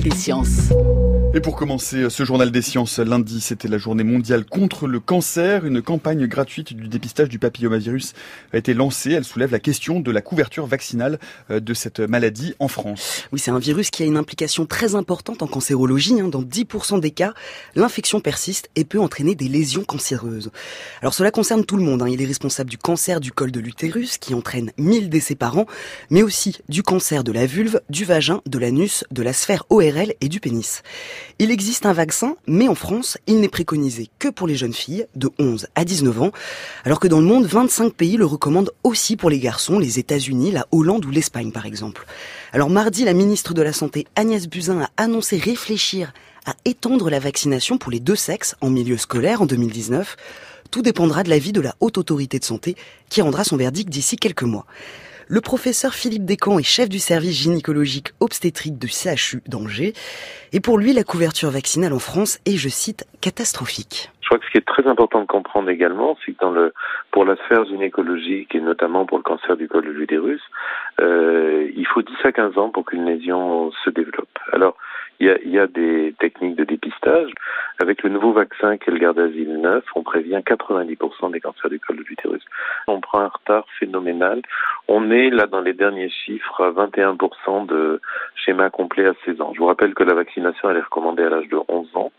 des sciences. Et pour commencer ce journal des sciences, lundi, c'était la journée mondiale contre le cancer. Une campagne gratuite du dépistage du papillomavirus a été lancée. Elle soulève la question de la couverture vaccinale euh, de cette maladie en France. Oui, c'est un virus qui a une implication très importante en cancérologie. Hein. Dans 10% des cas, l'infection persiste et peut entraîner des lésions cancéreuses. Alors cela concerne tout le monde. Hein. Il est responsable du cancer du col de l'utérus qui entraîne 1000 décès par an, mais aussi du cancer de la vulve, du vagin, de l'anus, de la sphère ORL et du pénis. Il existe un vaccin, mais en France, il n'est préconisé que pour les jeunes filles de 11 à 19 ans, alors que dans le monde, 25 pays le recommandent aussi pour les garçons, les États-Unis, la Hollande ou l'Espagne par exemple. Alors mardi, la ministre de la Santé Agnès Buzyn a annoncé réfléchir à étendre la vaccination pour les deux sexes en milieu scolaire en 2019. Tout dépendra de l'avis de la Haute Autorité de Santé qui rendra son verdict d'ici quelques mois. Le professeur Philippe Descamps est chef du service gynécologique obstétrique du CHU d'Angers. Et pour lui, la couverture vaccinale en France est, je cite, catastrophique. Je crois que ce qui est très important de comprendre également, c'est que dans le, pour la sphère gynécologique et notamment pour le cancer du col de l'utérus, euh, il faut 10 à 15 ans pour qu'une lésion se développe. Alors, il y a, des techniques de dépistage. Avec le nouveau vaccin qu'est le Gardasil 9, on prévient 90% des cancers du col de l'utérus. On prend un retard phénoménal. On est là dans les derniers chiffres à 21% de schéma complet à 16 ans. Je vous rappelle que la vaccination elle est recommandée à l'âge de 11 ans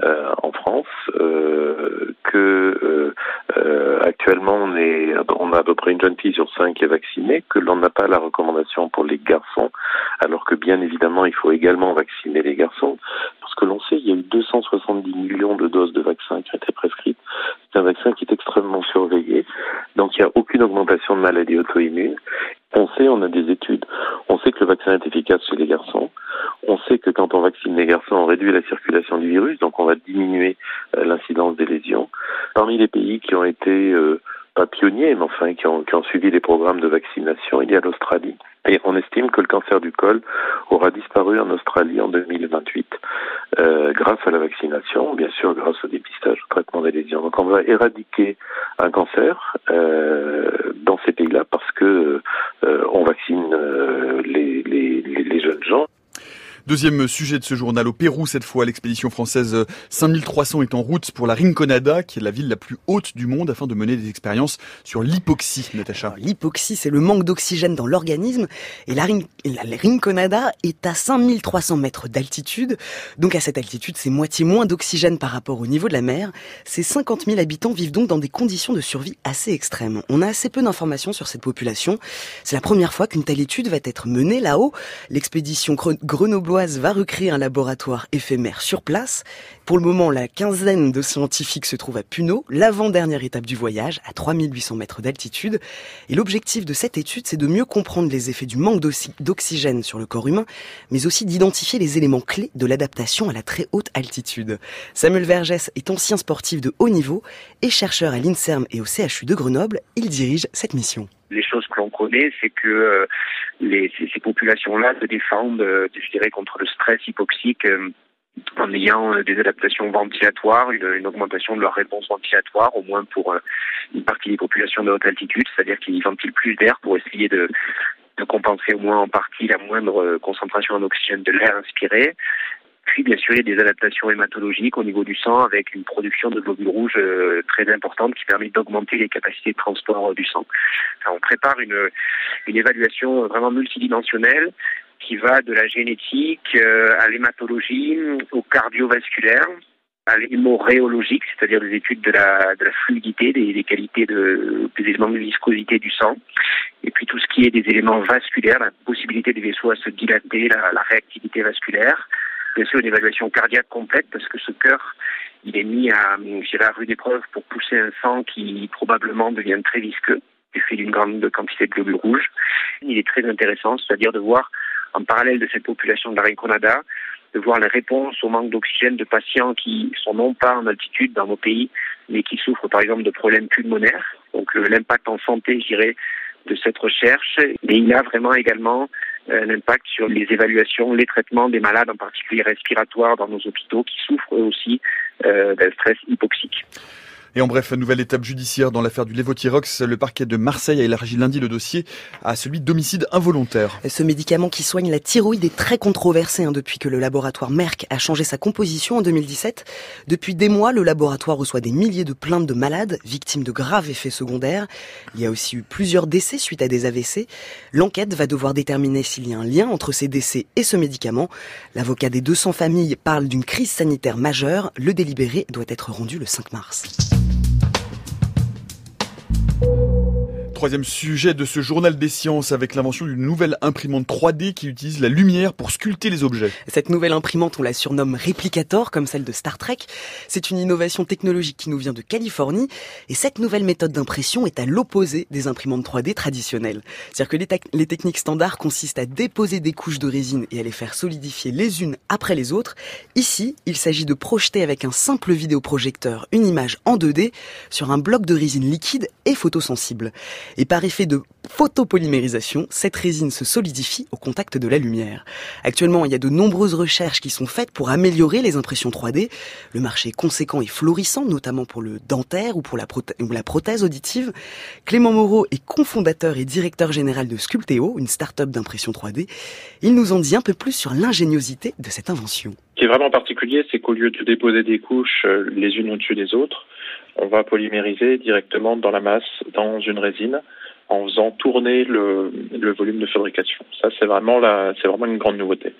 en France, euh, que euh, euh, actuellement on est on a à peu près une jeune fille sur cinq qui est vaccinée, que l'on n'a pas la recommandation pour les garçons, alors que bien évidemment il faut également vacciner les garçons. Parce que l'on sait, il y a eu 270 millions de doses de vaccins qui ont été prescrites. C'est un vaccin qui est extrêmement surveillé, donc il n'y a aucune augmentation de maladies auto-immunes. On sait, on a des études, on sait que le vaccin est efficace chez les garçons. Que quand on vaccine les garçons, on réduit la circulation du virus, donc on va diminuer euh, l'incidence des lésions. Parmi les pays qui ont été euh, pas pionniers, mais enfin qui ont, qui ont suivi les programmes de vaccination, il y a l'Australie. Et on estime que le cancer du col aura disparu en Australie en 2028 euh, grâce à la vaccination, bien sûr grâce au dépistage, au traitement des lésions. Donc on va éradiquer un cancer euh, dans ces pays-là parce que euh, on vaccine euh, les, les, les jeunes gens. Deuxième sujet de ce journal au Pérou, cette fois, l'expédition française 5300 est en route pour la Rinconada, qui est la ville la plus haute du monde, afin de mener des expériences sur l'hypoxie, Natacha. L'hypoxie, c'est le manque d'oxygène dans l'organisme, et la, la, Rinconada est à 5300 mètres d'altitude, donc à cette altitude, c'est moitié moins d'oxygène par rapport au niveau de la mer. Ces 50 000 habitants vivent donc dans des conditions de survie assez extrêmes. On a assez peu d'informations sur cette population. C'est la première fois qu'une telle étude va être menée là-haut. L'expédition Grenoble va recréer un laboratoire éphémère sur place. Pour le moment, la quinzaine de scientifiques se trouve à Puno, l'avant-dernière étape du voyage, à 3800 mètres d'altitude. Et l'objectif de cette étude, c'est de mieux comprendre les effets du manque d'oxygène sur le corps humain, mais aussi d'identifier les éléments clés de l'adaptation à la très haute altitude. Samuel Vergès est ancien sportif de haut niveau et chercheur à l'INSERM et au CHU de Grenoble. Il dirige cette mission les choses que l'on connaît, c'est que euh, ces, populations-là se défendent, euh, je dirais, contre le stress hypoxique euh, en ayant des adaptations ventilatoires, une, augmentation de leur réponse ventilatoire, au moins pour une partie des populations de haute altitude, c'est-à-dire qu'ils ventilent plus d'air pour essayer de compenser au moins en partie la moindre concentration en oxygène de l'air inspiré. Puis, bien sûr, il y a des adaptations hématologiques au niveau du sang avec une production de globules rouges euh, très importante qui permet d'augmenter les capacités de transport euh, du sang. On prépare une, une évaluation vraiment multidimensionnelle qui va de la génétique euh, à l'hématologie, au cardiovasculaire, à l'hémoréologique, c'est-à-dire des études de la, fluidité, des, qualités de, des éléments de viscosité du sang, et puis tout ce qui est des éléments vasculaires, la possibilité des vaisseaux à se dilater, la, la réactivité vasculaire, bien sûr une évaluation cardiaque complète parce que ce cœur, il est mis à, à rude épreuve pour pousser un sang qui probablement devient très visqueux du fait d'une grande quantité de globules rouges. Il est très intéressant, c'est-à-dire de voir en parallèle de cette population de la Rinconada, de voir les réponses au manque d'oxygène de patients qui sont non pas en altitude dans nos pays, mais qui souffrent par exemple de problèmes pulmonaires. Donc l'impact en santé, je de cette recherche. Mais il a vraiment également un impact sur les évaluations, les traitements des malades, en particulier respiratoires dans nos hôpitaux, qui souffrent eux aussi euh, d'un stress hypoxique. Et en bref, nouvelle étape judiciaire dans l'affaire du Levothyrox. Le parquet de Marseille a élargi lundi le dossier à celui d'homicide involontaire. Ce médicament qui soigne la thyroïde est très controversé hein, depuis que le laboratoire Merck a changé sa composition en 2017. Depuis des mois, le laboratoire reçoit des milliers de plaintes de malades victimes de graves effets secondaires. Il y a aussi eu plusieurs décès suite à des AVC. L'enquête va devoir déterminer s'il y a un lien entre ces décès et ce médicament. L'avocat des 200 familles parle d'une crise sanitaire majeure. Le délibéré doit être rendu le 5 mars. Troisième sujet de ce journal des sciences avec l'invention d'une nouvelle imprimante 3D qui utilise la lumière pour sculpter les objets. Cette nouvelle imprimante, on la surnomme Replicator, comme celle de Star Trek. C'est une innovation technologique qui nous vient de Californie. Et cette nouvelle méthode d'impression est à l'opposé des imprimantes 3D traditionnelles. C'est-à-dire que les, techniques standards consistent à déposer des couches de résine et à les faire solidifier les unes après les autres. Ici, il s'agit de projeter avec un simple vidéoprojecteur une image en 2D sur un bloc de résine liquide et photosensible. Et par effet de photopolymérisation, cette résine se solidifie au contact de la lumière. Actuellement, il y a de nombreuses recherches qui sont faites pour améliorer les impressions 3D. Le marché est conséquent et florissant, notamment pour le dentaire ou pour la, prothèse auditive. Clément Moreau est cofondateur et directeur général de Sculpteo, une start-up d'impression 3D. Il nous en dit un peu plus sur l'ingéniosité de cette invention. Ce qui est vraiment particulier, c'est qu'au lieu de déposer des couches euh, les unes au-dessus des autres, on va polymériser directement dans la masse, dans une résine, en faisant tourner le, volume de fabrication. Ça, c'est vraiment, vraiment une grande nouveauté.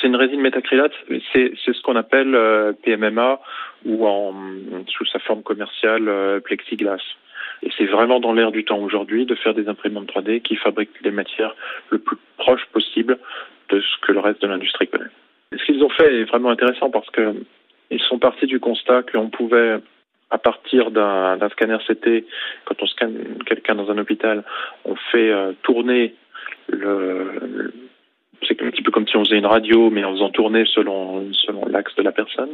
C'est une résine métacrylate, c'est, c'est ce qu'on appelle euh, PMMA ou en, sous sa forme commerciale euh, plexiglas. Et c'est vraiment dans l'air du temps aujourd'hui de faire des imprimantes 3D qui fabriquent des matières le plus proche possible de ce que le reste de l'industrie connaît. Ce qu'ils ont fait est vraiment intéressant parce que ils sont partis du constat qu'on pouvait à partir d'un scanner CT, quand on scanne quelqu'un dans un hôpital, on fait euh, tourner le, c'est un petit peu comme si on faisait une radio, mais en faisant tourner selon, l'axe de la personne.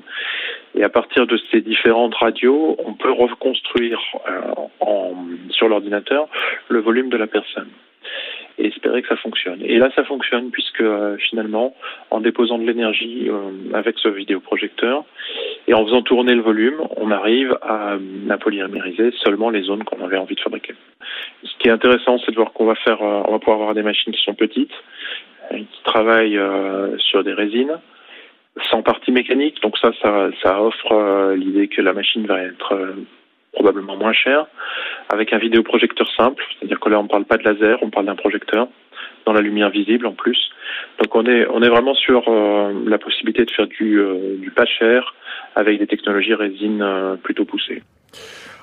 Et à partir de ces différentes radios, on peut reconstruire euh, sur l'ordinateur le volume de la personne et espérer que ça fonctionne. Et là, ça fonctionne puisque euh, finalement, en déposant de l'énergie avec ce vidéoprojecteur et en faisant tourner le volume, on arrive à, à seulement les zones qu'on avait envie de fabriquer. Ce qui est intéressant, c'est de voir qu'on va euh, pouvoir avoir des machines qui sont petites, qui travaillent sur des résines sans partie mécanique. Donc ça, ça, offre l'idée que la machine va être probablement moins cher, avec un vidéoprojecteur simple, c'est-à-dire que là on ne parle pas de laser, on parle d'un projecteur dans la lumière visible en plus. Donc on est vraiment sur euh, la possibilité de faire euh, du pas cher avec des technologies résine euh, plutôt poussées.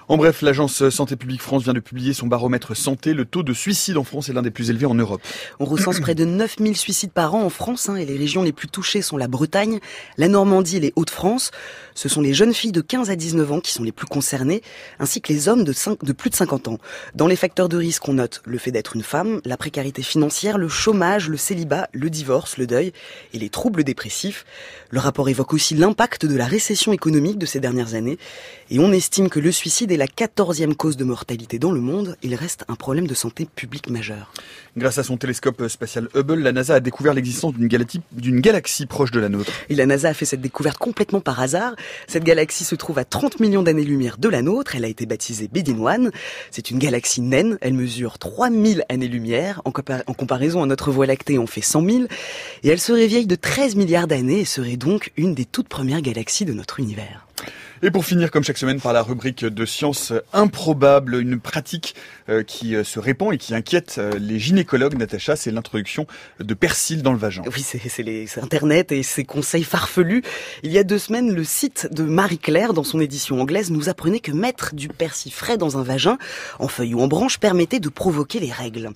En bref, l'agence Santé publique France vient de publier son baromètre santé. Le taux de suicide en France est l'un des plus élevés en Europe. On recense près de 9000 suicides par an en France hein, et les régions les plus touchées sont la Bretagne, la Normandie et les Hauts-de-France. Ce sont les jeunes filles de 15 à 19 ans qui sont les plus concernées, ainsi que les hommes de, 5, de plus de 50 ans. Dans les facteurs de risque, on note le fait d'être une femme, la précarité financière, le chômage, le célibat, le divorce, le deuil et les troubles dépressifs. Le rapport évoque aussi l'impact de la récession économique de ces dernières années et on estime que le suicide est la quatorzième cause de mortalité dans le monde. Il reste un problème de santé publique majeur. Grâce à son télescope spatial Hubble, la NASA a découvert l'existence d'une galaxie, d'une galaxie proche de la nôtre. Et la NASA a fait cette découverte complètement par hasard. Cette galaxie se trouve à 30 millions d'années-lumière de la nôtre. Elle a été baptisée Bedin One. C'est une galaxie naine. Elle mesure 3000 années-lumière. En, en, comparaison à notre Voie lactée, on fait 100 000. Et elle serait vieille de 13 milliards d'années et serait donc une des toutes premières galaxies de notre univers. Et pour finir, comme chaque semaine, par la rubrique de sciences improbables, une pratique euh, qui euh, se répand et qui inquiète euh, les gynécologues, Natacha, c'est l'introduction de persil dans le vagin. Oui, c'est Internet et ses conseils farfelus. Il y a deux semaines, le site de Marie-Claire, dans son édition anglaise, nous apprenait que mettre du persil frais dans un vagin, en feuilles ou en branches, permettait de provoquer les règles.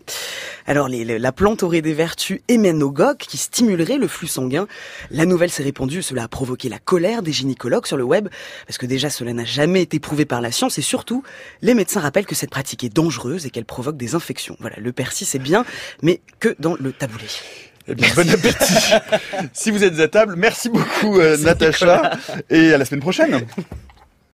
Alors, la plante aurait des vertus héménogogues qui stimuleraient le flux sanguin. La nouvelle s'est répandue, cela a provoqué la colère des gynécologues sur le web, parce que déjà cela n'a jamais été prouvé par la science, et surtout, les médecins rappellent que cette pratique est dangereuse et qu'elle provoque des infections. Voilà, le persil c'est bien, mais que dans le taboulé. Eh bien, bon appétit. si vous êtes à table, merci beaucoup, euh, Natacha, et à la semaine prochaine.